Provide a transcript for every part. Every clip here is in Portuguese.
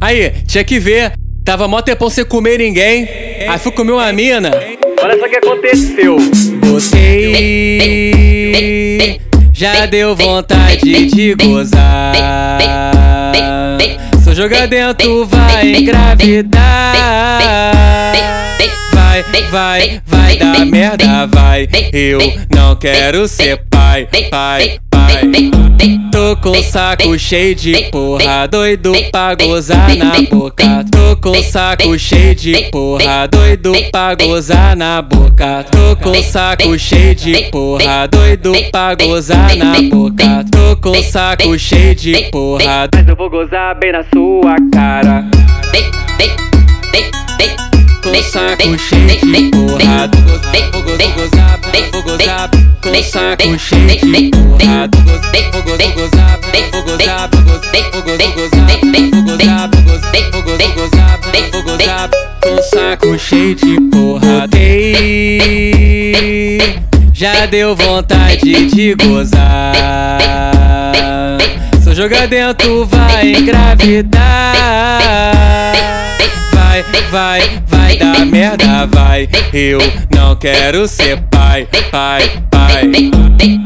Aí, tinha que ver. Tava mó tempão sem comer ninguém. Aí fui comer uma mina. Olha só o que aconteceu. Botei. Já deu vontade de gozar. Só joga dentro, vai engravidar. Vai, vai, vai dar merda, vai. Eu não quero ser pai, pai, pai. Tô com saco cheio de porra, doido pra gozar na boca. Tô com saco cheio de porra, doido pra gozar na boca. Tô com saco cheio de porra, doido pra gozar na boca. Tô com saco cheio de porra, Mas eu vou gozar bem na sua cara. gozar, gozar, gozar, com saco cheio de porrada. Gozar, gozar, gozar, gozar, gozar, gozar, gozar. Já deu vontade de gozar. Só joga dentro, vai engravidar. Vai, vai, dar merda, vai. Eu não quero ser pai, pai, pai.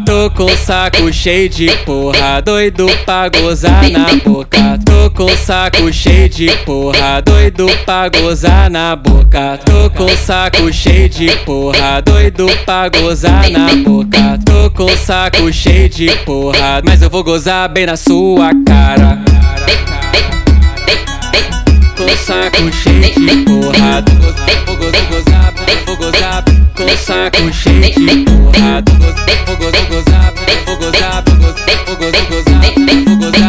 Tô com saco cheio de porra, doido pra gozar na boca. Tô com saco cheio de porra, doido pra gozar na boca. Tô com saco cheio de porra, doido pra gozar na boca. Tô com saco cheio de porra, mas eu vou gozar bem na sua cara. Saco cheio de porra, vou gozar, vou gozar, vou gozar. Com saco cheio de porra, vou gozar, vou gozar, vou gozar, vou gozar,